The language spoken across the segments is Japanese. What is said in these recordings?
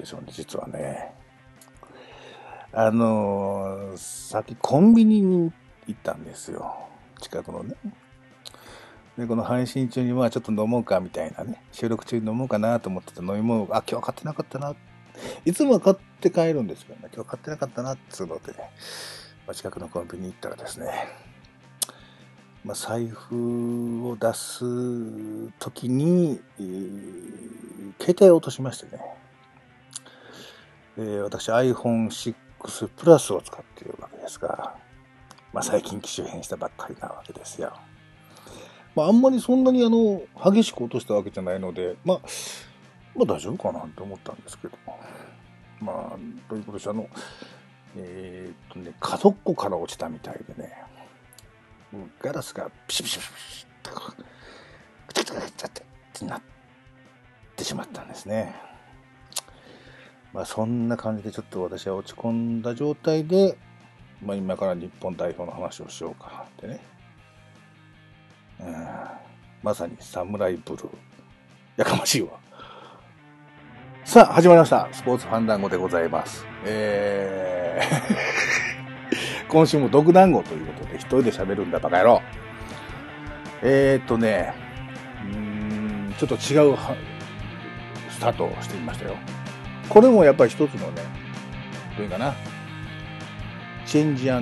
でるんですよね、実はね。あのー、さっきコンビニに行ったんですよ。近くのね。で、この配信中にまあちょっと飲もうかみたいなね、収録中に飲もうかなと思ってた飲み物、あ、今日は買ってなかったな。いつもは買って帰るんですけどね、今日買ってなかったなっつうので、まあ、近くのコンビニ行ったらですね、まあ、財布を出す時に、えー、携帯を落としましてね、えー、私 iPhone6 プラスを使っているわけですが、まあ、最近機種変したばっかりなわけですよ。まあ、あんまりそんなにあの激しく落としたわけじゃないので、まあ、まあ大丈夫かなと思ったんですけど、まあ、ということで、あの、えー、っとね、角っこから落ちたみたいでね、ガラスがピシピシピシピシッと、くちゃくちゃくちゃってなってしまったんですね。まあそんな感じでちょっと私は落ち込んだ状態で、まあ今から日本代表の話をしようかってね。うん、まさにサムライブルー。やかましいわ。さあ、始まりました。スポーツファンダンゴでございます。えー 今週も独団子ということで、一人で喋るんだ、バカ野郎。えー、っとね、うん、ちょっと違うスタートをしてみましたよ。これもやっぱり一つのね、どういうかな、チェンジチャ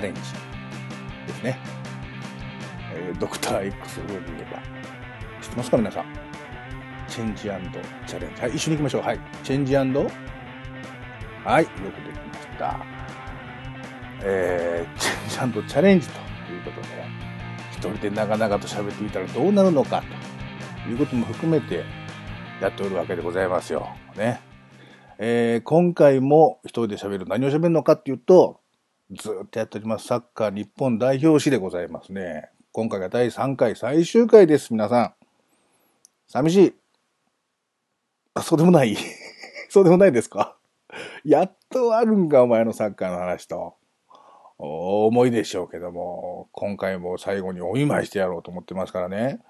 レンジですね。えー、ドクター X 上に言えば。知ってますか皆さん？チェンジチャレンジ。はい、一緒に行きましょう。はい。チェンジはい、よくできました。えー、チェンジチャレンジということで、一人で長々と喋ってみたらどうなるのかということも含めてやっておるわけでございますよ。ね。えー、今回も一人で喋る。何を喋るのかっていうと、ずっとやっております。サッカー日本代表誌でございますね。今回が第3回最終回です、皆さん。寂しい。あ、そうでもない そうでもないですかやっとあるんか、お前のサッカーの話と。思いでしょうけども、今回も最後にお見舞いしてやろうと思ってますからね。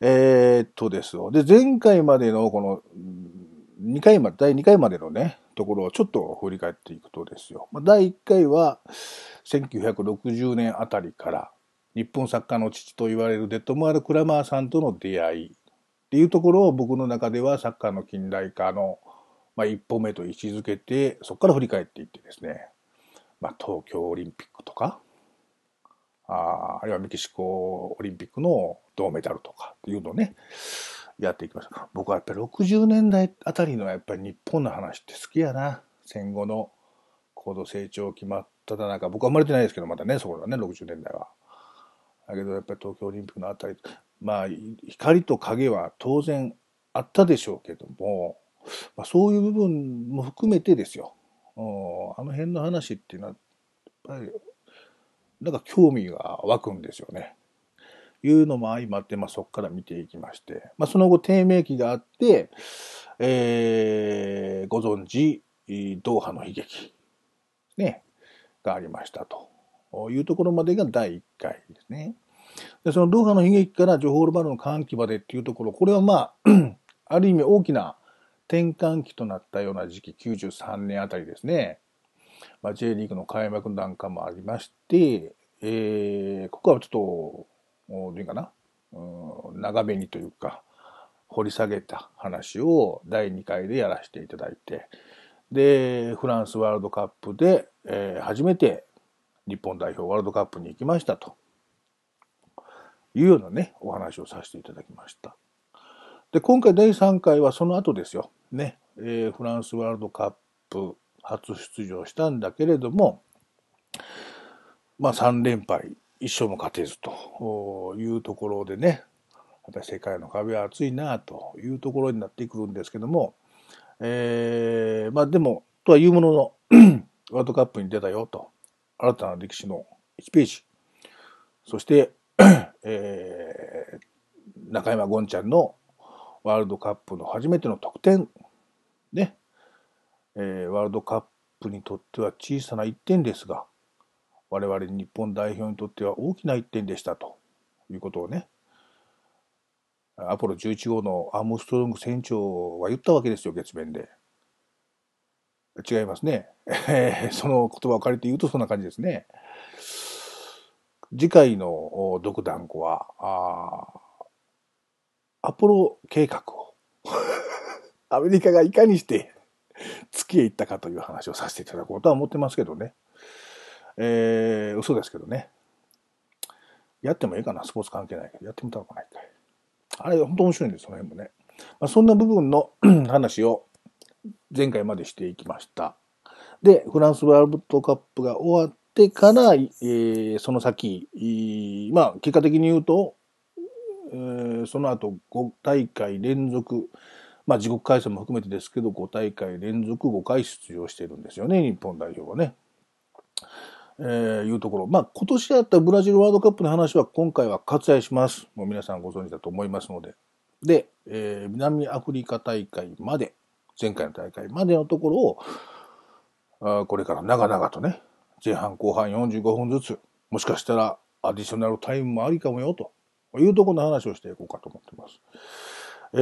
えー、っとですよ。で、前回までのこの、2回まで、第2回までのね、ところをちょっと振り返っていくとですよ。まあ、第1回は、1960年あたりから、日本サッカーの父と言われるデッドマール・クラマーさんとの出会いっていうところを僕の中ではサッカーの近代化の、まあ、一歩目と位置づけて、そこから振り返っていってですね、まあ、東京オリンピックとか、ああるいはメキシコオリンピックの銅メダルとかっていうのをね、やっていきました。僕はやっぱり60年代あたりのやっぱり日本の話って好きやな。戦後の高度成長決まっただ中、僕は生まれてないですけど、まだね、そこはね、60年代は。だけどやっぱり東京オリンピックのあたり、まあ、光と影は当然あったでしょうけども、まあ、そういう部分も含めてですよ。あの辺の話っていうのは、やっぱり、なんか興味が湧くんですよね。いうのも相まって、まあ、そこから見ていきまして、まあ、その後低迷期があって、えー、ご存知、ドーハの悲劇、ね、がありましたと。いうところまでが第1回ですね。でそのドーハの悲劇からジョホールバルの歓喜までっていうところ、これはまあ、ある意味大きな転換期となったような時期、93年あたりですね。まあ、J リーグの開幕なんかもありまして、えー、ここはちょっとどういうかな、うん、長めにというか、掘り下げた話を第2回でやらせていただいて、で、フランスワールドカップで、えー、初めて日本代表ワールドカップに行きましたというようなね、お話をさせていただきました。で、今回第3回はその後ですよ。ね、えー、フランスワールドカップ初出場したんだけれども、まあ3連敗一生も勝てずというところでね、また世界の壁は厚いなというところになってくるんですけども、えー、まあでも、とはいうものの、ワールドカップに出たよと、新たな歴史の1ページ、そして、えー、中山ゴンちゃんのワールドカップの初めての得点、ね、えー、ワールドカップにとっては小さな1点ですが、我々日本代表にとっては大きな一点でしたということをね、アポロ11号のアームストロング船長は言ったわけですよ、月面で。違いますね。その言葉を借りて言うとそんな感じですね。次回の独断語は、アポロ計画を アメリカがいかにして月へ行ったかという話をさせていただこうとは思ってますけどね。えー、嘘ですけどね。やってもいいかな、スポーツ関係ないけど、やってみたのかないかい。あれ、本当面白いんです、その辺もね。まあ、そんな部分の 話を前回までしていきました。で、フランスワールドカップが終わってから、えー、その先、まあ、結果的に言うと、えー、その後5大会連続、まあ、自国開催も含めてですけど、5大会連続5回出場してるんですよね、日本代表はね。えー、いうところ。まあ、今年あったブラジルワールドカップの話は今回は割愛します。もう皆さんご存知だと思いますので。で、えー、南アフリカ大会まで、前回の大会までのところを、あこれから長々とね、前半後半45分ずつ、もしかしたらアディショナルタイムもありかもよ、というところの話をしていこうかと思ってます。え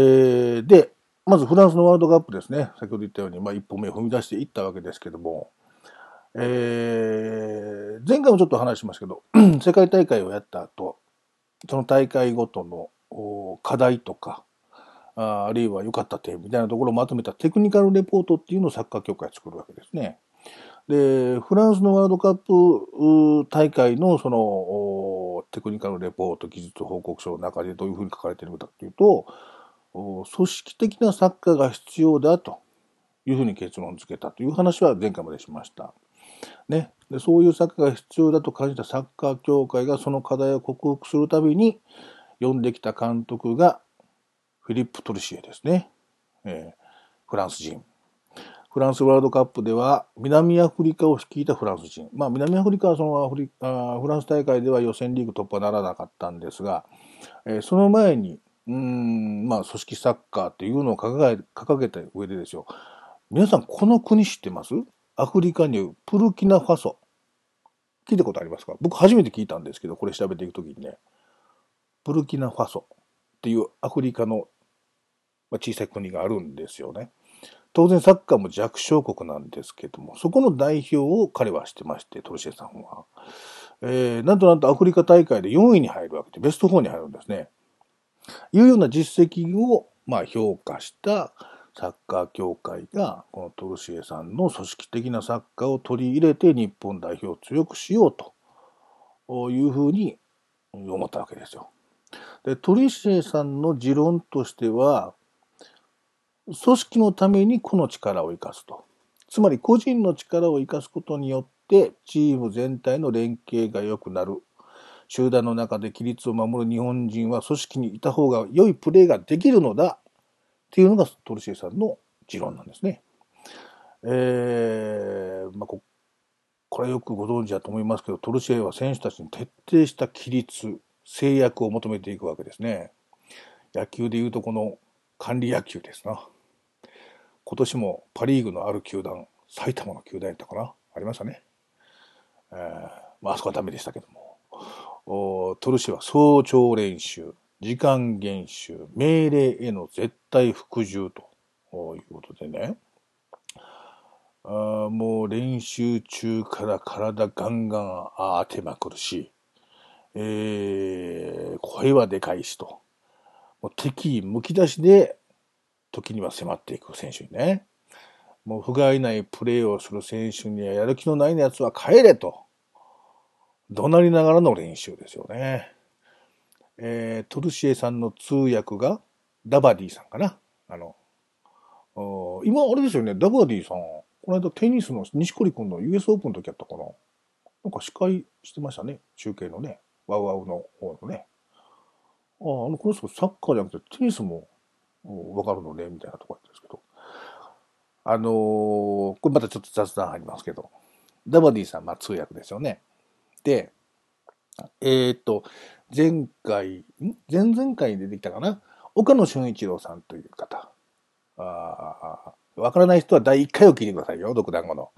ー、で、まずフランスのワールドカップですね。先ほど言ったように、まあ一歩目を踏み出していったわけですけども、えー、前回もちょっと話しますけど、世界大会をやった後、その大会ごとの課題とか、ああるいは良かった点みたいなところをまとめたテクニカルレポートっていうのをサッカー協会作るわけですね。で、フランスのワールドカップ大会のそのテクニカルレポート技術報告書の中でどういうふうに書かれているかというと、組織的なサッカーが必要だというふうに結論付けたという話は前回までしました。ね。でそういうサッカーが必要だと感じたサッカー協会がその課題を克服するたびに呼んできた監督がフィリップ・トルシエですね。えー、フランス人。フランスワールドカップでは南アフリカを率いたフランス人。まあ南アフリカはそのフリあフランス大会では予選リーグ突破ならなかったんですが、えー、その前に、うん、まあ組織サッカーっていうのを掲げ掲げた上でですよ。皆さんこの国知ってます？アフリカにプルキナファソ。聞いたことありますか？僕初めて聞いたんですけど、これ調べていくときにね、プルキナファソっていうアフリカの小さい国があるんですよね。当然サッカーも弱小国なんですけども、そこの代表を彼はしてまして、トルシエさんは。えー、なんとなんとアフリカ大会で4位に入るわけで、ベスト4に入るんですね。いうような実績を、まあ、評価したサッカー協会がこのトルシエさんの組織的なサッカーを取り入れて日本代表を強くしようというふうに思ったわけですよ。でトルシエさんの持論としては組織のためにこの力を生かすと。つまり個人の力を生かすことによってチーム全体の連携が良くなる。集団の中で規律を守る日本人は組織にいた方が良いプレーができるのだっていうのがトルシエさんの持論なんですね。えー、まあこ、これはよくご存知だと思いますけど、トルシエは選手たちに徹底した規律、制約を求めていくわけですね。野球でいうとこの管理野球ですな。今年もパリーグのある球団、埼玉の球団やったかな？ありましたね。えー、まあ、あそこはダメでしたけども。トルシエは早朝練習、時間厳守、命令への絶対服従ということでね、あもう練習中から体ガンガン当てまくるし、えー、声はでかいしと、もう敵意むき出しで時には迫っていく選手にね、もう不甲斐ないプレーをする選手にはやる気のないやつは帰れと、怒鳴りながらの練習ですよね。えー、トルシエさんの通訳がダバディさんかな。あの、今あれですよね、ダバディさん、この間テニスの錦織君の US オープンの時やったかな。なんか司会してましたね、中継のね、ワウワウの方のね。ああ、あの、この人サッカーじゃなくてテニスもわかるのね、みたいなところですけど。あのー、これまたちょっと雑談入りますけど、ダバディさん、まあ通訳ですよね。で、えー、っと、前回、前々回に出てきたかな？岡野俊一郎さんという方。あわからない人は第1回を聞いてくださいよ、独断語の。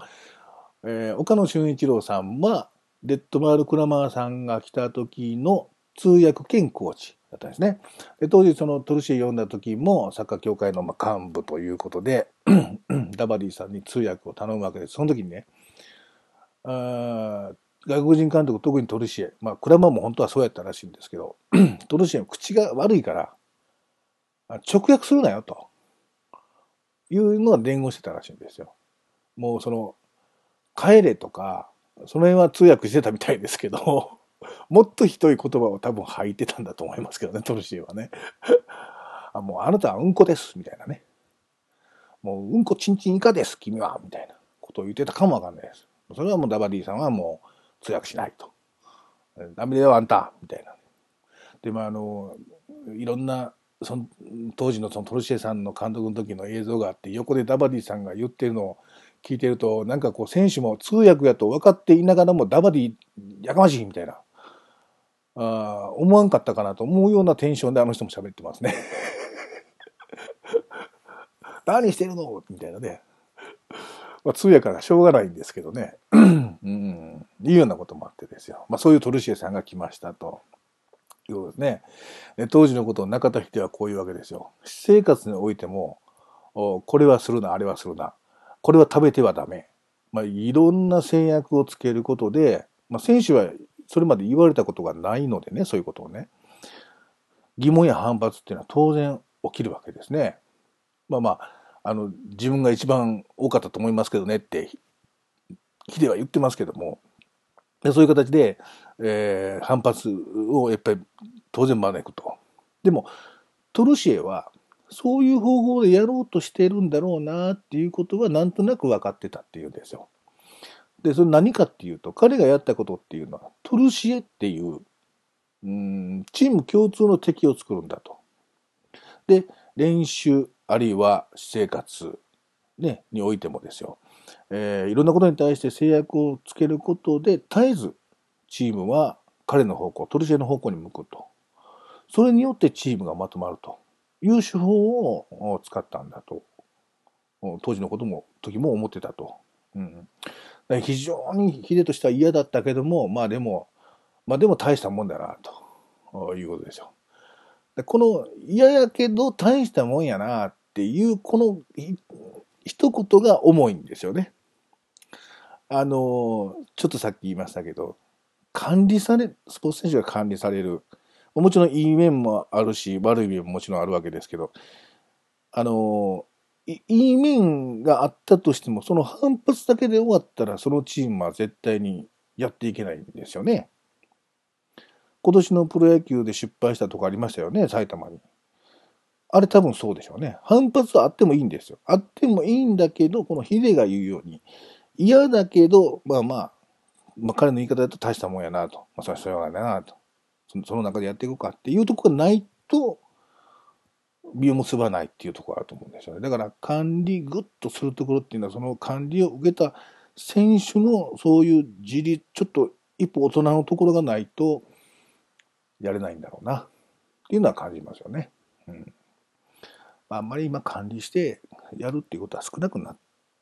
えー、岡野俊一郎さんは、デッドマール・クラマーさんが来た時の通訳兼コーチだったんですね。で当時そのトルシエ読んだ時もサッカー協会の幹部ということで、ダバディさんに通訳を頼むわけです。その時にね、あ外国人監督、特にトルシエ、まあ、クラマも本当はそうやったらしいんですけど、トルシエの口が悪いから、直訳するなよと。いうのは伝言してたらしいんですよ。もうその、帰れとか、その辺は通訳してたみたいですけど、もっとひどい言葉を多分吐いてたんだと思いますけどね、トルシエはね。あもうあなたはうんこです、みたいなね。もううんこちんちん以下です、君は、みたいなことを言ってたかもわかんないです。それはもうダバディさんはもう通訳しないと。ダメだよ、あんた、みたいな。で、まあ、あの、いろんなその当時のそのトルシエさんの監督の時の映像があって横でダバディさんが言ってるのを聞いてるとなんかこう選手も通訳やと分かっていながらもダバディやかましいみたいなあ思わんかったかなと思うようなテンションであの人も喋ってますね。何してるの？みたいなね。まあ、通訳がしょうがないんですけどね。うん、いうようなこともあってですよ。まあ、そういうトルシエさんが来ましたと。いうことですね。当時のことを中田秀はこういうわけですよ。私生活においても、これはするな、あれはするな。これは食べてはダメ。まあ、いろんな制約をつけることで、まあ、選手はそれまで言われたことがないのでね、そういうことをね。疑問や反発っていうのは当然起きるわけですね。まあまあ、あの、自分が一番多かったと思いますけどねって、ヒデは言ってますけども、でそういう形で、えー、反発をやっぱり当然招くと。でも、トルシエは、そういう方法でやろうとしてるんだろうなっていうことはなんとなく分かってたっていうんですよ。で、それ何かっていうと、彼がやったことっていうのは、トルシエっていう、うん、チーム共通の敵を作るんだと。で、練習、あるいは私生活、ね、においてもですよ。えー、いろんなことに対して制約をつけることで、絶えずチームは彼の方向、トルシエの方向に向くと。それによってチームがまとまるという手法を使ったんだと。当時のことも、時も思ってたと。うん、非常にヒデとしては嫌だったけども、まあでも、まあでも大したもんだな、ということですよ。この嫌やけど大したもんやなっていうこの一言が重いんですよね。あの、ちょっとさっき言いましたけど、管理され、スポーツ選手が管理される。もちろんいい面もあるし、悪い面ももちろんあるわけですけど、あの、いい面があったとしても、その反発だけで終わったら、そのチームは絶対にやっていけないんですよね。今年のプロ野球で失敗したとこありましたよね、埼玉に。あれ多分そうでしょうね。反発はあってもいいんですよ。あってもいいんだけど、このヒデが言うように、嫌だけど、まあまあ、まあ彼の言い方だと大したもんやなと。まあそれはしょうがないなと。その中でやっていこうかっていうとこがないと、実を結ばないっていうところあると思うんですよね。だから管理グッとするところっていうのは、その管理を受けた選手のそういう自立、ちょっと一歩大人のところがないと、やれないんだろうな。っていうのは感じますよね。うんあんまり今管理してやるっていうことは少なくなっ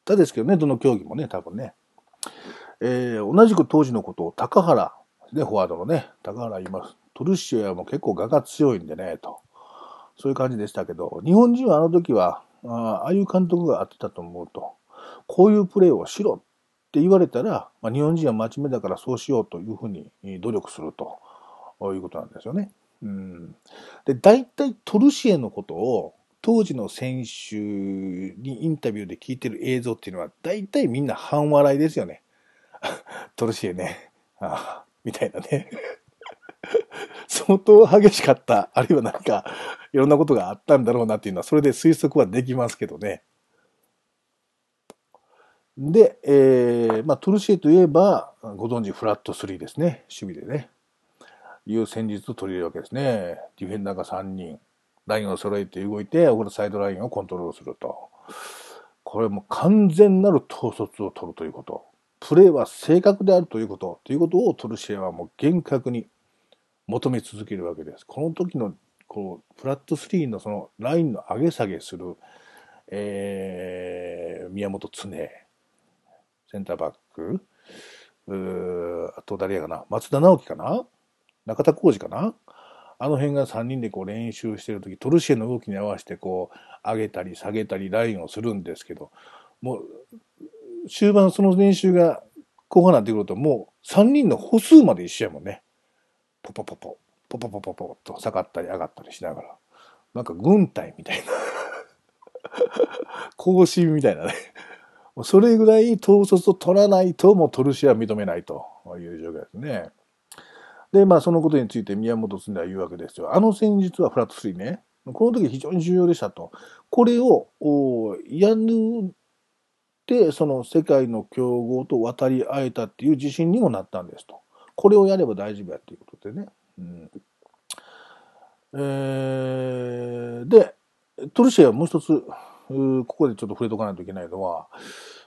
たですけどね、どの競技もね、多分ね。えー、同じく当時のことを高原、ね、フォワードのね、高原言います。トルシエはも結構我が強いんでね、と。そういう感じでしたけど、日本人はあの時は、あああいう監督があってたと思うと、こういうプレーをしろって言われたら、まあ、日本人は真面目だからそうしようというふうに努力するということなんですよね。うん、で、大体トルシエのことを当時の選手にインタビューで聞いてる映像っていうのは、大体みんな半笑いですよね。トルシエね。あ、みたいなね。相当激しかった。あるいはなんか、いろんなことがあったんだろうなっていうのは、それで推測はできますけどね。で、えー、まあ、トルシエといえば、ご存知、フラット3ですね。守備でね。いう戦術を取り入れるわけですね。ディフェンダーが3人。ラインを揃えて動いて、このサイドラインをコントロールすると。これも完全なる統率を取るということ。プレーは正確であるということ。ということをトルシエはもう厳格に求め続けるわけです。この時のこうフラット3のそのラインの上げ下げする、えー、宮本常、センターバック、うあと誰やかな、松田直樹かな中田浩二かなあの辺が3人でこう練習してるとき、トルシエの動きに合わせてこう、上げたり下げたりラインをするんですけど、もう、終盤その練習が後半になってくると、もう3人の歩数まで一緒やもんね。ポポポポ、ポポポポポと下がったり上がったりしながら。なんか軍隊みたいな。更新みたいなね。それぐらい統率を取らないと、もうトルシエは認めないという状況ですね。で、まあそのことについて宮本常は言うわけですよ。あの戦術はフラット3ね。この時非常に重要でしたと。これをやるで、その世界の強豪と渡り合えたっていう自信にもなったんですと。これをやれば大丈夫やっていうことでね。うんえー、で、トルシエはもう一つ、ここでちょっと触れとかないといけないのは、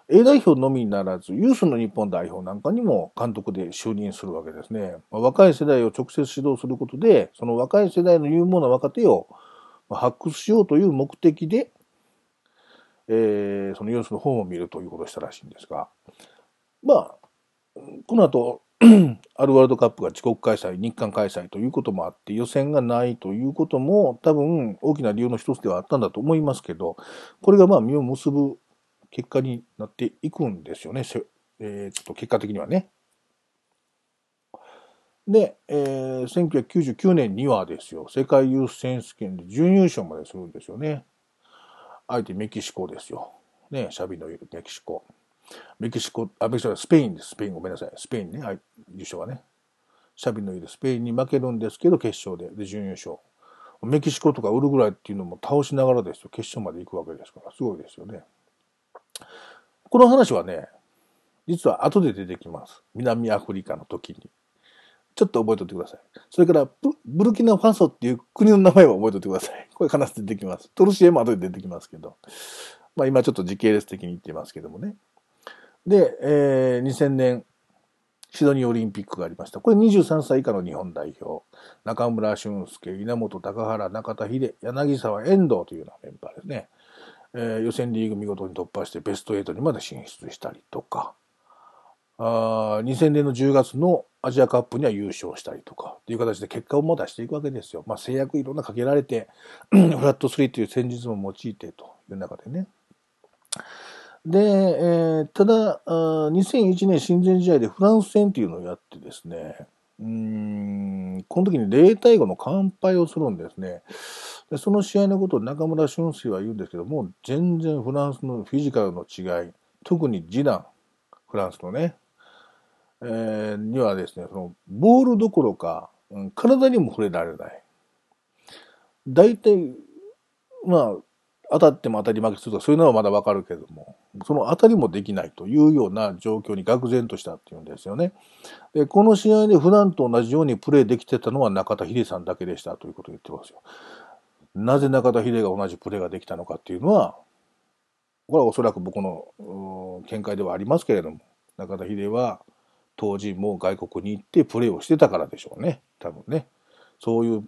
A 代表のみならず、ユースの日本代表なんかにも監督で就任するわけですね。若い世代を直接指導することで、その若い世代の有望な若手を発掘しようという目的で、えー、そのユースの本を見るということをしたらしいんですが、まあ、この後、あるワールドカップが自国開催、日韓開催ということもあって、予選がないということも多分大きな理由の一つではあったんだと思いますけど、これがまあ実を結ぶ結果になっていくんですよね。えー、ちょっと結果的にはね。で、えー、1999年にはですよ、世界ユース選手権で準優勝までするんですよね。相手メキシコですよ。ね、シャビのいるメキシコ。メキシコ、あ、メキシコスペインです。スペインごめんなさい。スペインね、はい優勝はね。シャビのいるスペインに負けるんですけど、決勝で、で、準優勝。メキシコとかウルグライっていうのも倒しながらですよ、決勝まで行くわけですから、すごいですよね。この話はね、実は後で出てきます。南アフリカの時に。ちょっと覚えておいてください。それからブ、ブルキナファソっていう国の名前は覚えておいてください。これ必ず出てきます。トルシエも後で出てきますけど。まあ今ちょっと時系列的に言ってますけどもね。で、えー、2000年、シドニーオリンピックがありました。これ23歳以下の日本代表。中村俊介、稲本高原、中田秀、柳沢遠藤というようなメンバーですね。えー、予選リーグ見事に突破してベスト8にまで進出したりとか、あ2000年の10月のアジアカップには優勝したりとかっていう形で結果をも出していくわけですよ。まあ、制約いろんなかけられて、フラット3という戦術も用いてという中でね。で、えー、ただあ、2001年親善試合でフランス戦っていうのをやってですね、うん、この時に0対5の完敗をするんですね。でその試合のことを中村俊介は言うんですけども、全然フランスのフィジカルの違い、特にジダン、フランスのね、えー、にはですね、そのボールどころか、うん、体にも触れられない。大体、まあ、当たっても当たり負けするとかそういうのはまだわかるけども、その当たりもできないというような状況に愕然としたっていうんですよね。で、この試合で普段と同じようにプレーできてたのは中田秀さんだけでしたということを言ってますよ。なぜ中田秀が同じプレーができたのかっていうのは、これはおそらく僕の見解ではありますけれども、中田秀は当時もう外国に行ってプレーをしてたからでしょうね。多分ね。そういう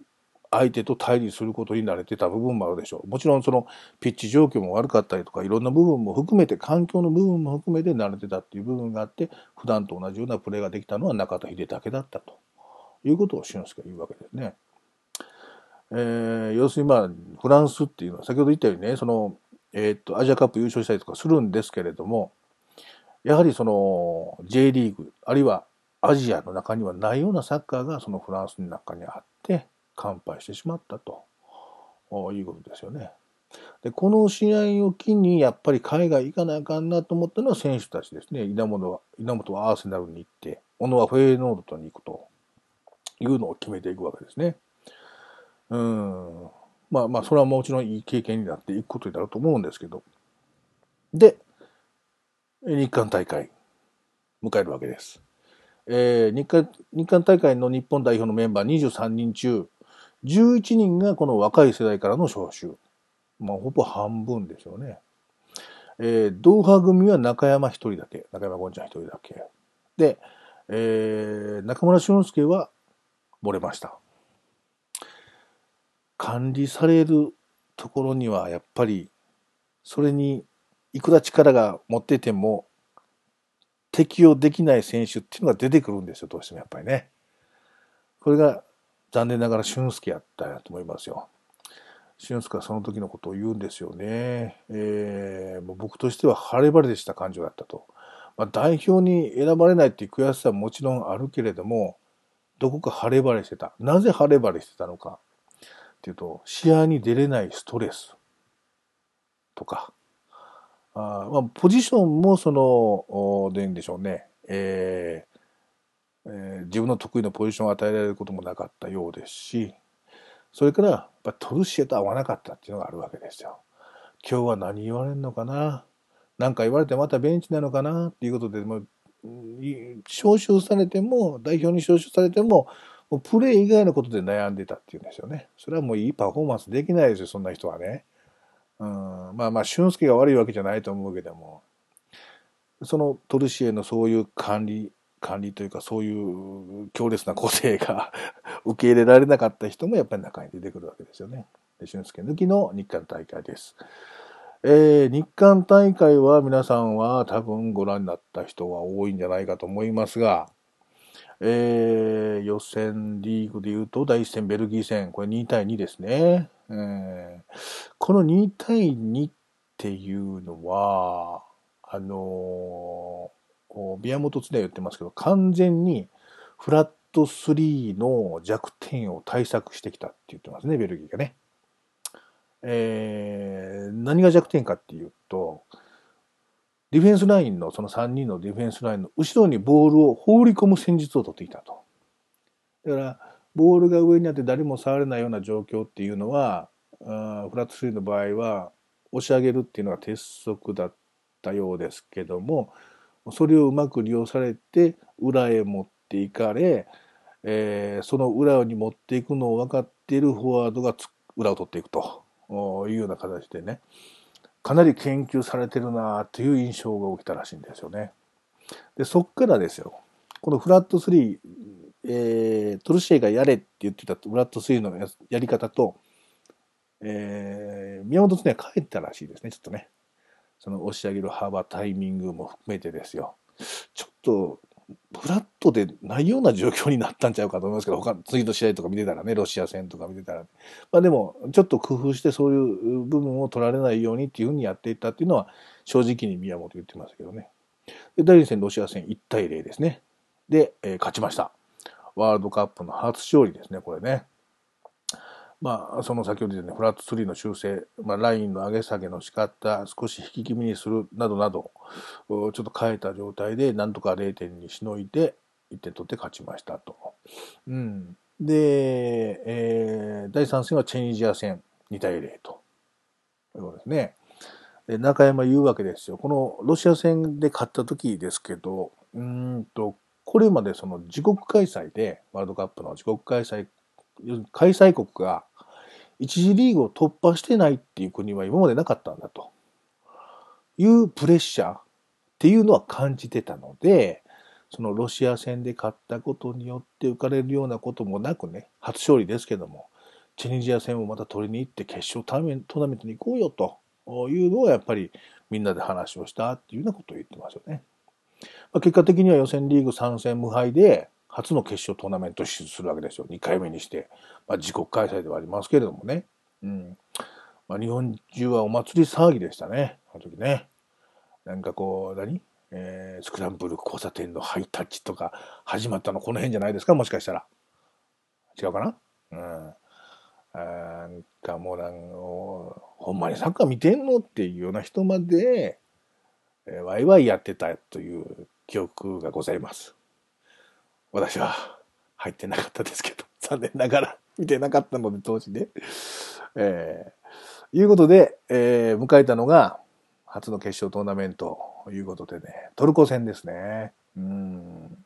相手と対立することに慣れてた部分もあるでしょう。もちろんそのピッチ状況も悪かったりとかいろんな部分も含めて環境の部分も含めて慣れてたっていう部分があって普段と同じようなプレーができたのは中田秀だけだったということを俊介は言うわけですね。えー、要するにまあフランスっていうのは先ほど言ったようにねその、えー、っとアジアカップ優勝したりとかするんですけれどもやはりその J リーグあるいはアジアの中にはないようなサッカーがそのフランスの中にあって完敗してしまったということですよね。でこの試合を機にやっぱり海外行かなあかんなと思ったのは選手たちですね。稲本は稲本はアーセナルに行って小野はフェイノードとに行くというのを決めていくわけですね。うん。まあまあそれはもちろんいい経験になっていくことになると思うんですけど。で、日韓大会迎えるわけです。えー、日韓日韓大会の日本代表のメンバー23人中11人がこの若い世代からの招集。まあ、ほぼ半分でしょうね。えー、ドーハ組は中山一人だけ。中山ゴンちゃん一人だけ。で、えー、中村俊介は漏れました。管理されるところにはやっぱり、それにいくら力が持ってても適用できない選手っていうのが出てくるんですよ、どうしてもやっぱりね。これが残念ながら俊介やったと思いますよ。俊介はその時のことを言うんですよね。えー、もう僕としては晴れ晴れでした感情だったと。まあ、代表に選ばれないっていう悔しさはもちろんあるけれども、どこか晴れ晴れしてた。なぜ晴れ晴れしてたのかっていうと、試合に出れないストレスとか、あまあ、ポジションもその、でんでしょうね。えーえー、自分の得意なポジションを与えられることもなかったようですし、それから、やトルシエと合わなかったっていうのがあるわけですよ。今日は何言われるのかな？何か言われてまたベンチなのかな？っていうことで、もう、招集されても、代表に招集されても、もうプレー以外のことで悩んでたっていうんですよね。それはもういいパフォーマンスできないですよ、そんな人はね。うん、まあまあ、俊介が悪いわけじゃないと思うけども、そのトルシエのそういう管理管理というかそういう強烈な個性が 受け入れられなかった人もやっぱり中に出てくるわけですよね。で俊介抜きの日韓大会です。えー、日韓大会は皆さんは多分ご覧になった人は多いんじゃないかと思いますが、えー、予選リーグで言うと第1戦ベルギー戦、これ2対2ですね。えー、この2対2っていうのは、あの宮本常言ってますけど、完全にフラット3の弱点を対策してきたって言ってますね、ベルギーがね。えー、何が弱点かっていうと、ディフェンスラインの、その3人のディフェンスラインの後ろにボールを放り込む戦術を取っていたと。だから、ボールが上にあって誰も触れないような状況っていうのは、あフラット3の場合は、押し上げるっていうのが鉄則だったようですけども、それをうまく利用されて裏へ持っていかれ、えー、その裏に持っていくのを分かっているフォワードが裏を取っていくというような形でねかなり研究されてるなという印象が起きたらしいんですよね。でそっからですよこのフラット3、えー、トルシエがやれって言ってたフラット3のやり方と、えー、宮本常は帰ったらしいですねちょっとね。その押し上げる幅、タイミングも含めてですよ。ちょっと、フラットでないような状況になったんちゃうかと思いますけど、他、次の試合とか見てたらね、ロシア戦とか見てたら、まあでも、ちょっと工夫してそういう部分を取られないようにっていうふうにやっていったっていうのは、正直に宮本言ってますけどね。で、第2戦ロシア戦1対0ですね。で、えー、勝ちました。ワールドカップの初勝利ですね、これね。まあ、その先ほど言ったね、フラット3の修正、まあ、ラインの上げ下げの仕方、少し引き気味にするなどなど、ちょっと変えた状態で、なんとか0点にしのいで、1点取って勝ちましたと。うん。で、えー、第3戦はチェニジア戦、2対0と。いうことですね。で、中山言うわけですよ。このロシア戦で勝った時ですけど、うんと、これまでその自国開催で、ワールドカップの自国開催、開催国が一次リーグを突破してないっていう国は今までなかったんだというプレッシャーっていうのは感じてたので、そのロシア戦で勝ったことによって浮かれるようなこともなくね、初勝利ですけども、チェニジア戦をまた取りに行って決勝トーナメントに行こうよというのをやっぱりみんなで話をしたっていうようなことを言ってますよね。まあ、結果的には予選リーグ3戦無敗で初の決勝トーナメント出場するわけですよ。2回目にして。まあ、自国開催ではありますけれどもね。うん。まあ、日本中はお祭り騒ぎでしたね。あの時ね。なんかこう、何？えー、スクランブル交差点のハイタッチとか始まったのこの辺じゃないですか？もしかしたら。違うかな？うん。なんかもうなんほんまにサッカー見てんの？っていうような人まで、えー、ワイワイやってたという記憶がございます。私は入ってなかったですけど、残念ながら見てなかったので、当時ね。えー、いうことで、えー、迎えたのが、初の決勝トーナメントということでね、トルコ戦ですね。うん。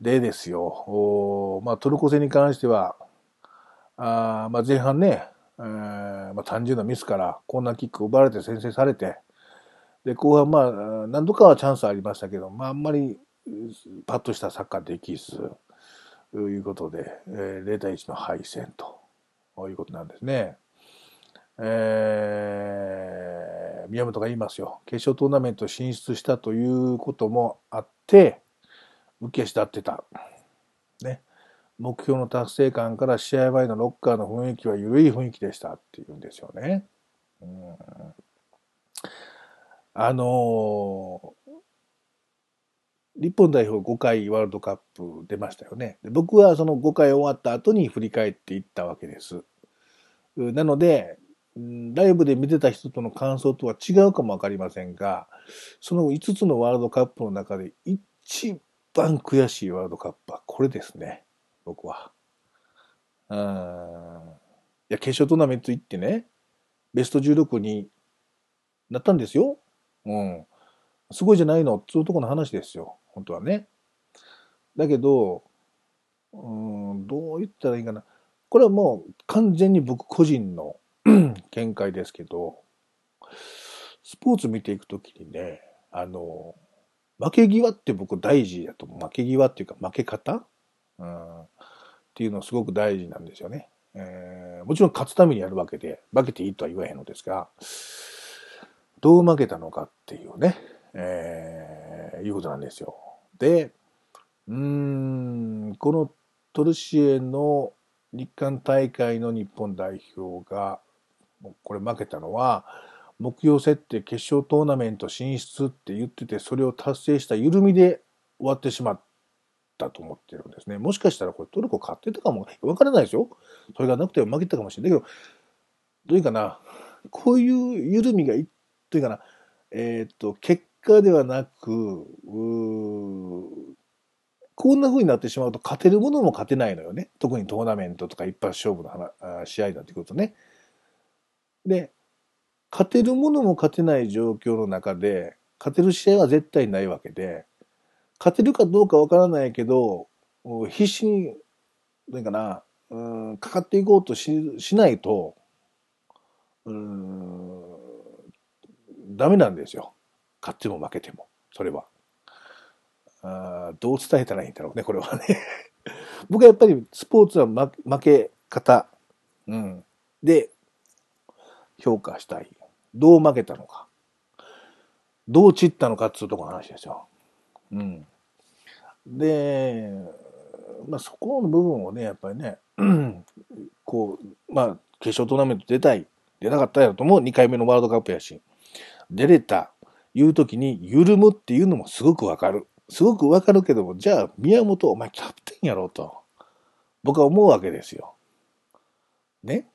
でですよ、おまあ、トルコ戦に関しては、あまあ、前半ね、えーまあ、単純なミスからコーナーキックを奪われて先制されて、で、後半まあ、何度かはチャンスありましたけど、まあ、あんまりパッとしたサッカーできず、ということで、えー、0対1の敗戦ということなんですね。えー、宮本が言いますよ。決勝トーナメント進出したということもあって、受けしたってた。ね。目標の達成感から試合前のロッカーの雰囲気は緩い雰囲気でしたっていうんですよね。うん、あのー、日本代表5回ワールドカップ出ましたよね。で僕はその5回終わった後に振り返っていったわけです。なので、ライブで見てた人との感想とは違うかもわかりませんが、その5つのワールドカップの中で一番悔しいワールドカップはこれですね。僕は。うん。いや、決勝トーナメント行ってね、ベスト16になったんですよ。うん。すごいじゃないのそういうとこの話ですよ。本当はね。だけど、うん、どう言ったらいいかな。これはもう完全に僕個人の 見解ですけど、スポーツ見ていくときにね、あの、負け際って僕大事だと思う。負け際っていうか負け方、うん、っていうのすごく大事なんですよね。えー、もちろん勝つためにやるわけで、負けていいとは言わへんのですが、どう負けたのかっていうね、えー、いうことなんですよ。で、うん、このトルシエの日韓大会の日本代表がこれ負けたのは目標設定決勝トーナメント進出って言っててそれを達成した緩みで終わってしまったと思ってるんですね。もしかしたらこれトルコ勝ってたかもわからないですよ。それがなくて負けたかもしれないけどどういうかなこういう緩みがいというかなえっ、と結果ではなくこんな風になってしまうと勝てるものも勝てないのよね。特にトーナメントとか一発勝負の話試合だってことね。で、勝てるものも勝てない状況の中で、勝てる試合は絶対ないわけで、勝てるかどうかわからないけど、必死に、何かな、かかっていこうとししないと、うん、ダメなんですよ。勝っても負けても、それは。あどう伝えたらいいんだろうね、これはね。僕はやっぱりスポーツは負け方、うん、で評価したい。どう負けたのか。どう散ったのかっていうところの話ですよ。うん。で、まあそこの部分をね、やっぱりね、こう、まあ決勝トーナメント出たい、出なかったやろとも2回目のワールドカップやし、出れた、いう時に緩むっていうのもすごくわかる。すごくわかるけども、じゃあ宮本お前キャプテンやろうと、僕は思うわけですよ。ね？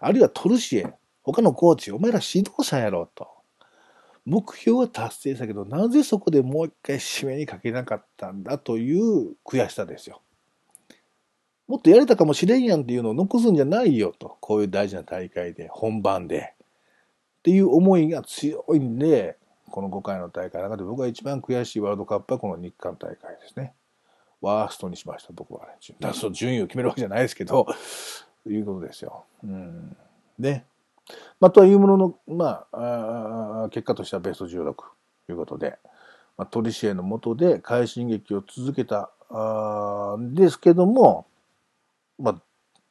あるいはトルシエ、他のコーチ、お前ら指導者やろうと。目標は達成したけど、なぜそこでもう一回締めにかけなかったんだという悔しさですよ。もっとやれたかもしれんやんっていうのを残すんじゃないよと。こういう大事な大会で、本番で。っていう思いが強いんで、この5回の大会の中で僕が一番悔しいワールドカップはこの日韓大会ですね。ワーストにしました、僕は、ね。だそ 順位を決めるわけじゃないですけど、いうことですよ。うん。で、まあ、とはいうものの、まあ、あ結果としてはベスト16ということで、まあ、トリシエの下で快進撃を続けたあんですけども、ま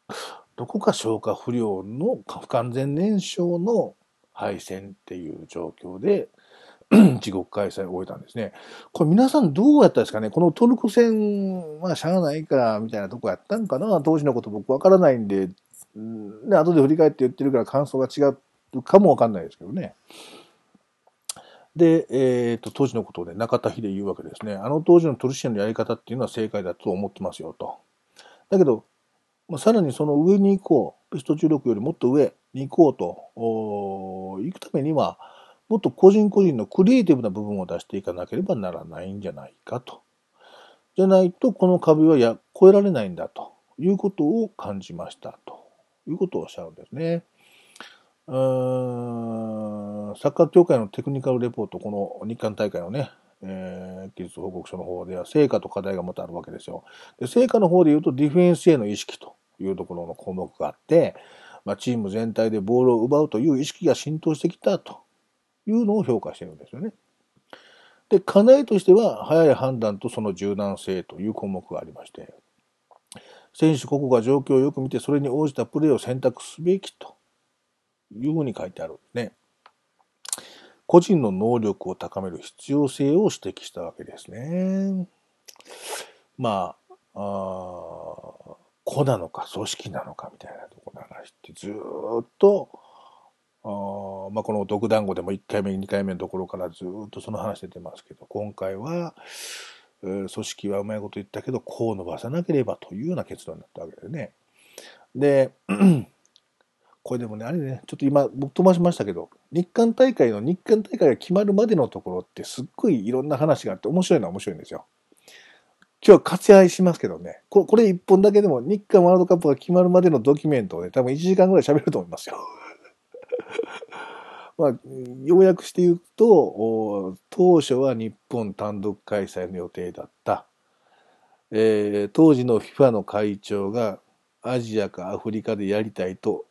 あ、どこか消化不良の不完全燃焼の敗戦っていう状況で、地獄開催を終えたんですね。これ皆さんどうやったんですかね？このトルコ戦はしゃあないから、みたいなとこやったんかな？当時のこと僕わからないんで、で、後で振り返って言ってるから感想が違うかもわかんないですけどね。で、えっ、ー、と、当時のことをね、中田秀言うわけですね。あの当時のトルシアのやり方っていうのは正解だと思ってますよと。だけど、まあ、さらにその上に行こう。ベスト16よりもっと上に行こうと、行くためには、もっと個人個人のクリエイティブな部分を出していかなければならないんじゃないかと。じゃないと、この壁はや超えられないんだということを感じましたということをおっしゃるんですね。うーんサッカー協会のテクニカルレポート、この日韓大会のね、えー、技術報告書の方では成果と課題がまたあるわけですよ。で成果の方で言うとディフェンスへの意識というところの項目があって、まあ、チーム全体でボールを奪うという意識が浸透してきたというのを評価してるんですよね。で、課題としては、早い判断とその柔軟性という項目がありまして、選手個々が状況をよく見て、それに応じたプレーを選択すべきというふうに書いてあるんですね。個人の能力を高める必要性を指摘したわけですね。まあ、あ個なのか組織なのかみたいなところの話ってずっと、あまあ、この毒団子でも1回目、2回目のところからずっとその話出てますけど、今回は、え組織はうまいこと言ったけど、こう伸ばさなければというような結論になったわけでね。で、これでもね、あれね、ちょっと今、僕飛ばしましたけど、日韓大会の日韓大会が決まるまでのところってすっごいいろんな話があって面白いのは面白いんですよ。今日は割愛しますけどね、これ一本だけでも日韓ワールドカップが決まるまでのドキュメントで多分1時間ぐらい喋ると思いますよ。まあ、ようやくして言うと、当初は日本単独開催の予定だった。えー、当時の FIFA の会長がアジアかアフリカでやりたいと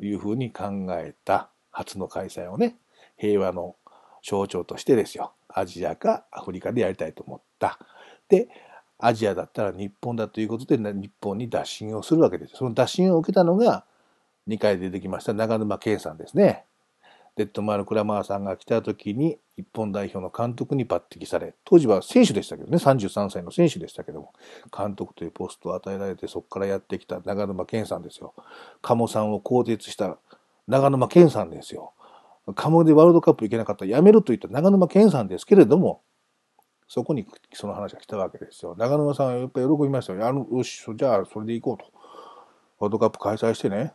いうふうに考えた初の開催をね、平和の象徴としてですよ。アジアかアフリカでやりたいと思った。で、アジアだったら日本だということで日本に打診をするわけです。その打診を受けたのが2回出てきました長沼圭さんですね。デッドマール・クラマーさんが来た時に日本代表の監督に抜擢され、当時は選手でしたけどね、33歳の選手でしたけども、監督というポストを与えられてそこからやってきた長沼健さんですよ。鴨さんを更迭した長沼健さんですよ。鴨でワールドカップ行けなかったら辞めると言った長沼健さんですけれども、そこにその話が来たわけですよ。長沼さんはやっぱり喜びましたよ。あのよし、じゃあそれで行こうと。ワールドカップ開催してね、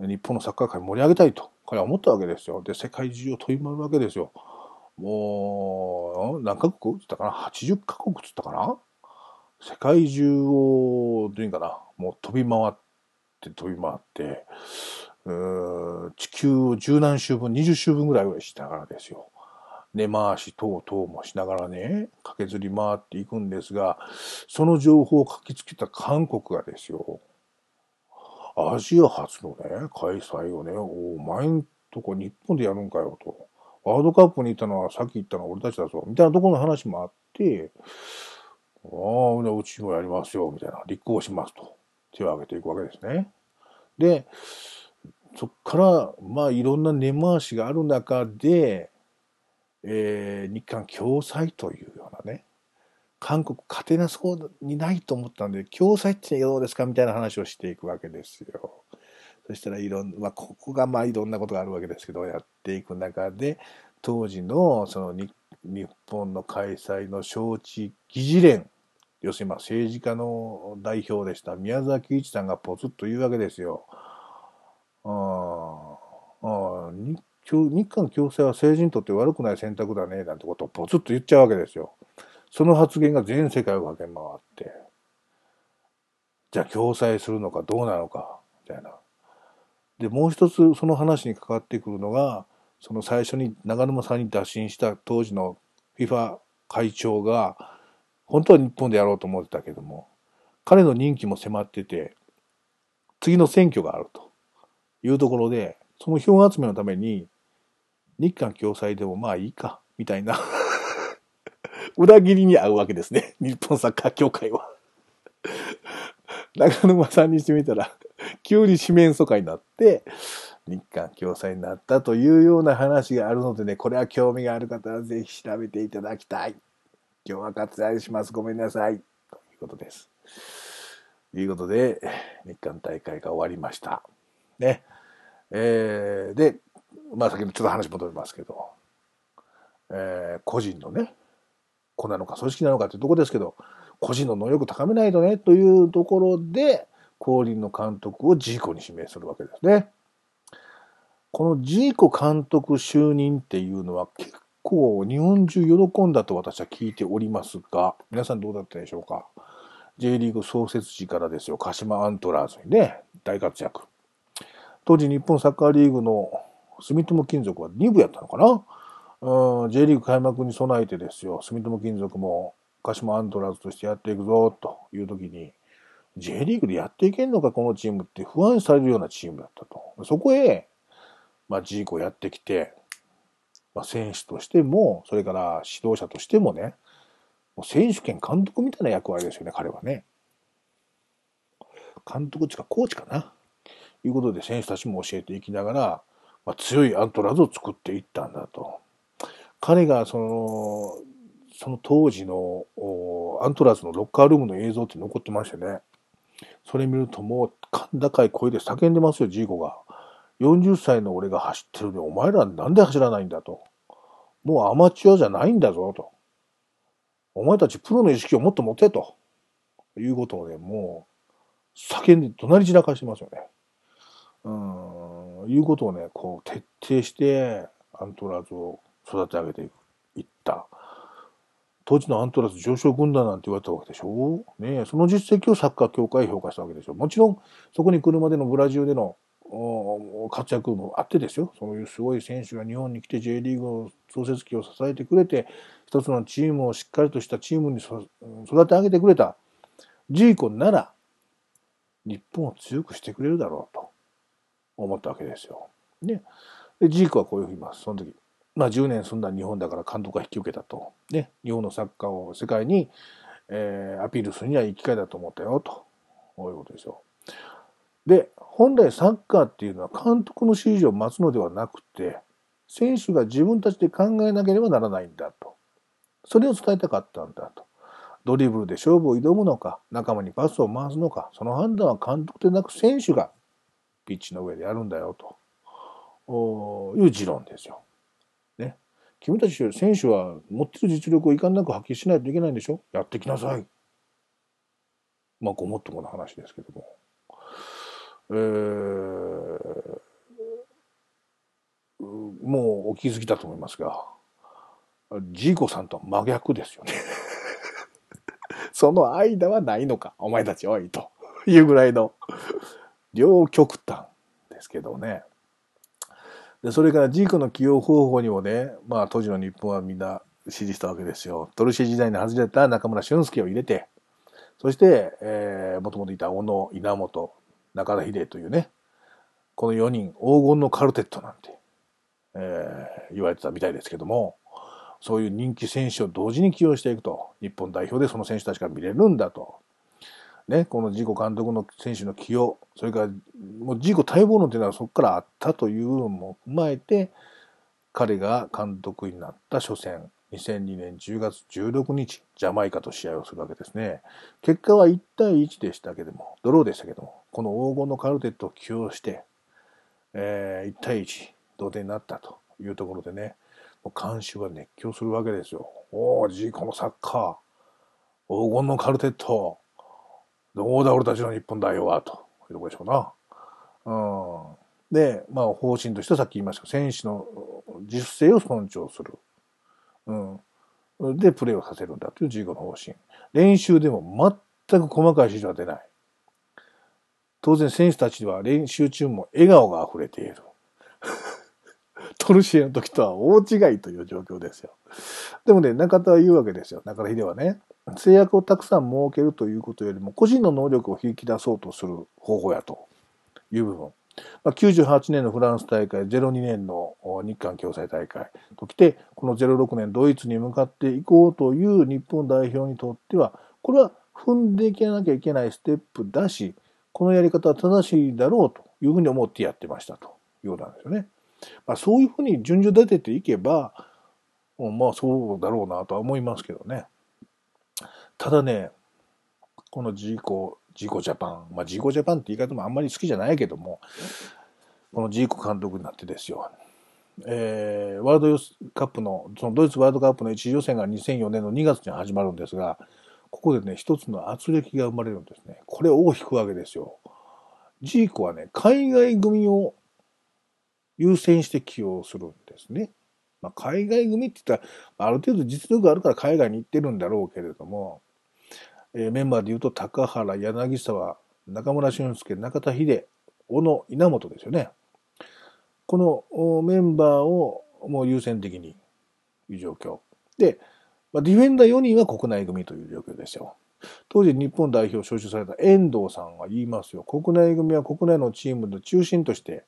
日本のサッカー界盛り上げたいと彼は思ったわけですよ。で、世界中を飛び回るわけですよ。もう、何カ国つったかな ?80 カ国つったかな？世界中を、どういうかな、もう飛び回って飛び回って、地球を十何周分、20周分ぐらいはしながらですよ。根回し等々もしながらね、駆けずり回っていくんですが、その情報を書きつけた韓国がですよ、アジア初のね、開催をね、お前んとこ日本でやるんかよと。ワールドカップに行ったのはさっき言ったのは俺たちだぞ。みたいなところの話もあって、ああ、うちもやりますよ。みたいな。立候補しますと。手を挙げていくわけですね。で、そっから、まあいろんな根回しがある中で、えー、日韓共催というようなね、韓国勝てなそうにないと思ったんで、共催ってどうですかみたいな話をしていくわけですよ。そしたらいろんな、まあ、ここがまあいろんなことがあるわけですけど、やっていく中で、当時のその日本の開催の招致議事連、要するにまあ政治家の代表でした宮沢喜一さんがポツッと言うわけですよ。ああ日日韓共生は政治にとって悪くない選択だね、なんてことをポツッと言っちゃうわけですよ。その発言が全世界を駆け回って、じゃあ共催するのかどうなのか、みたいな。で、もう一つその話に関わってくるのが、その最初に長沼さんに打診した当時の FIFA 会長が、本当は日本でやろうと思ってたけども、彼の任期も迫ってて、次の選挙があるというところで、その票集めのために、日韓共催でもまあいいか、みたいな 裏切りに遭うわけですね。日本サッカー協会は 長沼さんにしてみたら、急に四面楚歌になって、日韓共催になったというような話があるのでね、これは興味がある方はぜひ調べていただきたい。今日は割愛します。ごめんなさい。ということです。ということで、日韓大会が終わりました。ね。えー、で、まあ先にちょっと話戻りますけど、えー、個人のね、子なのか組織なのかっていうとこですけど、個人の能力高めないとね、というところで、後輪の監督をジーコに指名するわけですね。このジーコ監督就任っていうのは結構日本中喜んだと私は聞いておりますが、皆さんどうだったでしょうか？J リーグ創設時からですよ、鹿島アントラーズにね、大活躍。当時日本サッカーリーグの住友金属は2部やったのかな？うん、J リーグ開幕に備えてですよ、住友金属も鹿島アントラーズとしてやっていくぞ、という時に、J リーグでやっていけんのか、このチームって不安視されるようなチームだったと。そこへ、まあ、ジーコやってきて、まあ、選手としても、それから指導者としてもね、もう選手兼監督みたいな役割ですよね、彼はね。監督ちかコーチかな。いうことで選手たちも教えていきながら、まあ、強いアントラーズを作っていったんだと。彼がその、その当時のアントラーズのロッカールームの映像って残ってましてね。それ見るともう、甲高い声で叫んでますよ、ジーコが。40歳の俺が走ってるのに、お前らなんで走らないんだと。もうアマチュアじゃないんだぞ、と。お前たちプロの意識をもっと持て、と。いうことをね、もう、叫んで、怒鳴り散らかしてますよね。うん、いうことをね、こう、徹底して、アントラーズを育て上げていった。当時のアントラーズ上昇軍団なんて言われたわけでしょ？ねその実績をサッカー協会評価したわけでしょもちろん、そこに来るまでのブラジルでの活躍もあってですよ。そういうすごい選手が日本に来て J リーグの創設期を支えてくれて、一つのチームをしっかりとしたチームに育て上げてくれたジーコなら、日本を強くしてくれるだろうと思ったわけですよ。ね。で、ジーコはこういうふうに言います。その時。まあ10年住んだ日本だから監督が引き受けたと。ね。日本のサッカーを世界に、えー、アピールするにはいい機会だと思ったよと。こういうことですよ。で、本来サッカーっていうのは監督の指示を待つのではなくて、選手が自分たちで考えなければならないんだと。それを伝えたかったんだと。ドリブルで勝負を挑むのか、仲間にパスを回すのか、その判断は監督でなく選手がピッチの上でやるんだよという持論ですよ。ね。君たち選手は持ってる実力をいかんなく発揮しないといけないんでしょ？やってきなさい。まあごもっともな話ですけども。えー、もうお気づきだと思いますが、ジーコさんとは真逆ですよね その間はないのか、お前たちおい、というぐらいの、両極端ですけどね。で、それからジーコの起用方法にもね、まあ当時の日本はみんな支持したわけですよ。トルシエ時代に外れた中村俊介を入れて、そして、えー、もともといた小野、稲本、中田秀というね、この4人、黄金のカルテットなんて、えー、言われてたみたいですけども、そういう人気選手を同時に起用していくと、日本代表でその選手たちが見れるんだと。ね、このジーコ監督の選手の起用、それから、もうジーコ待望論というのはそこからあったというのも踏まえて、彼が監督になった初戦、2002年10月16日、ジャマイカと試合をするわけですね。結果は1対1でしたけども、ドローでしたけども、この黄金のカルテットを起用して、えー、1対1、同点になったというところでね、もう監修が熱狂するわけですよ。おー、ジーコのサッカー、黄金のカルテット、どうだ俺たちの日本代表は、というところでしょうな。うん、で、まあ方針としてさっき言いました選手の自主性を尊重する。うん。で、プレーをさせるんだというジーコの方針。練習でも全く細かい指示は出ない。当然選手たちは練習中も笑顔が溢れている。トルシエの時とは大違いという状況ですよ。でもね、中田は言うわけですよ。中田秀はね。制約をたくさん設けるということよりも、個人の能力を引き出そうとする方法やという部分。まあ、98年のフランス大会、02年の日韓共催大会ときて、この06年ドイツに向かっていこうという日本代表にとっては、これは踏んでいかなきゃいけないステップだし、このやり方は正しいだろうというふうに思ってやってましたということなんですよね。まあ、そういうふうに順序立てていけば、まあそうだろうなとは思いますけどね。ただね、このジーコ、ジーコジャパン、まあジーコジャパンって言い方もあんまり好きじゃないけども、このジーコ監督になってですよ。えー、ワールドカップの、そのドイツワールドカップの一次予選が2004年の2月に始まるんですが、ここでね、一つの圧力が生まれるんですね。これを大きくわけですよ。ジーコはね、海外組を優先して起用するんですね。まあ、海外組って言ったら、ある程度実力があるから海外に行ってるんだろうけれども、えー、メンバーで言うと、高原、柳沢、中村俊介、中田秀、小野、稲本ですよね。このメンバーをもう優先的にいう状況。で、まあ、ディフェンダー4人は国内組という状況ですよ。当時日本代表を招集された遠藤さんは言いますよ。国内組は国内のチームの中心として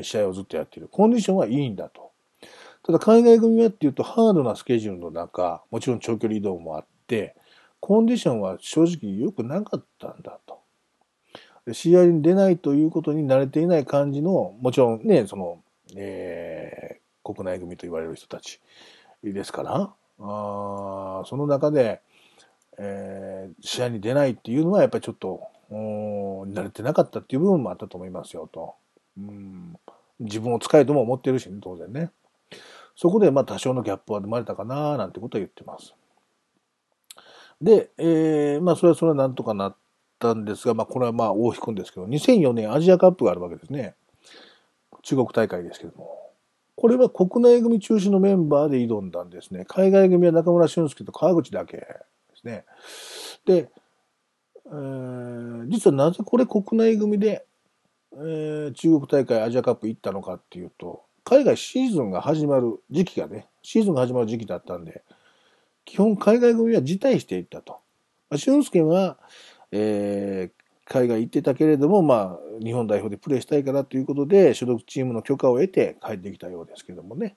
試合をずっとやっている。コンディションはいいんだと。ただ海外組はっていうとハードなスケジュールの中、もちろん長距離移動もあって、コンディションは正直良くなかったんだと。試合に出ないということに慣れていない感じの、もちろんね、その、えー、国内組と言われる人たちですから、あその中で、えー、試合に出ないっていうのはやっぱりちょっと慣れてなかったっていう部分もあったと思いますよと。うん自分を使えとも思ってるしね、当然ね。そこでまあ多少のギャップは生まれたかななんてことは言ってます。で、えー、まあそれはそれはなんとかなったんですが、まあこれはまあ大引くんですけど、2004年アジアカップがあるわけですね。中国大会ですけども。これは国内組中心のメンバーで挑んだんですね。海外組は中村俊輔と川口だけですね。で、えー、実はなぜこれ国内組で、えー、中国大会アジアカップ行ったのかっていうと、海外シーズンが始まる時期がね、シーズンが始まる時期だったんで、基本海外組は辞退していったとま。俊介は、えー、海外行ってたけれども、まあ、日本代表でプレーしたいからということで、所属チームの許可を得て帰ってきたようですけどもね、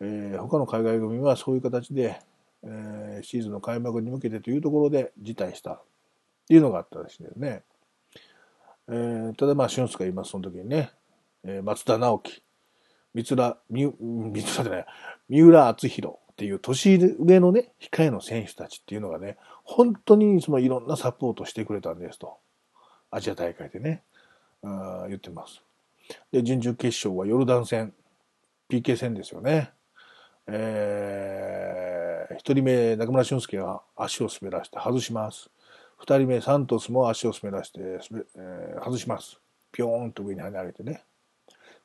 えー、他の海外組はそういう形で、えー、シーズンの開幕に向けてというところで辞退したっていうのがあったらしいですね。えー、ただまあ、俊介がいます、その時にね、えー、松田直樹、三浦、三浦じゃない、三浦敦弘っていう年上のね、控えの選手たちっていうのがね、本当にそのいろんなサポートしてくれたんですと。アジア大会でね、あ言ってます。で、準々決勝はヨルダン戦、PK 戦ですよね。えー、一人目、中村俊輔が足を滑らして外します。二人目、サントスも足を滑らして、えー、外します。ぴょーんと上に跳ね上げてね。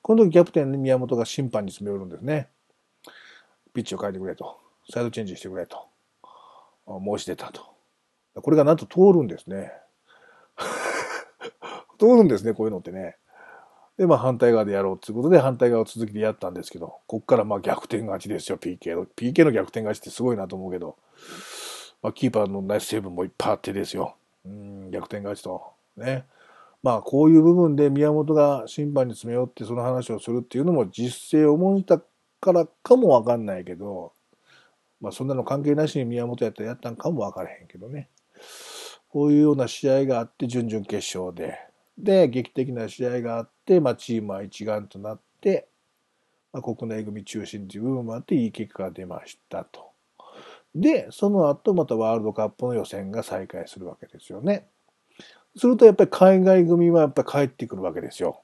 この時キャプテン宮本が審判に詰め寄るんですね。ピッチを変えてくれと。サイドチェンジしてくれと。申し出たと。これがなんと通るんですね。通るんですね、こういうのってね。で、まあ反対側でやろうということで反対側を続きでやったんですけど、こっからまあ逆転勝ちですよ、PK の。PK の逆転勝ちってすごいなと思うけど、まあキーパーのナイスセーブもいっぱいあってですよ。うん、逆転勝ちと。ね。まあこういう部分で宮本が審判に詰め寄ってその話をするっていうのも実勢を重んじたからかもわかんないけど、まあそんなの関係なしに宮本やったらやったんかもわからへんけどね。こういうような試合があって、準々決勝で、で、劇的な試合があって、まあ、チームは一丸となって、まあ、国内組中心という部分もあって、いい結果が出ましたと。で、その後、またワールドカップの予選が再開するわけですよね。すると、やっぱり海外組はやっぱり帰ってくるわけですよ。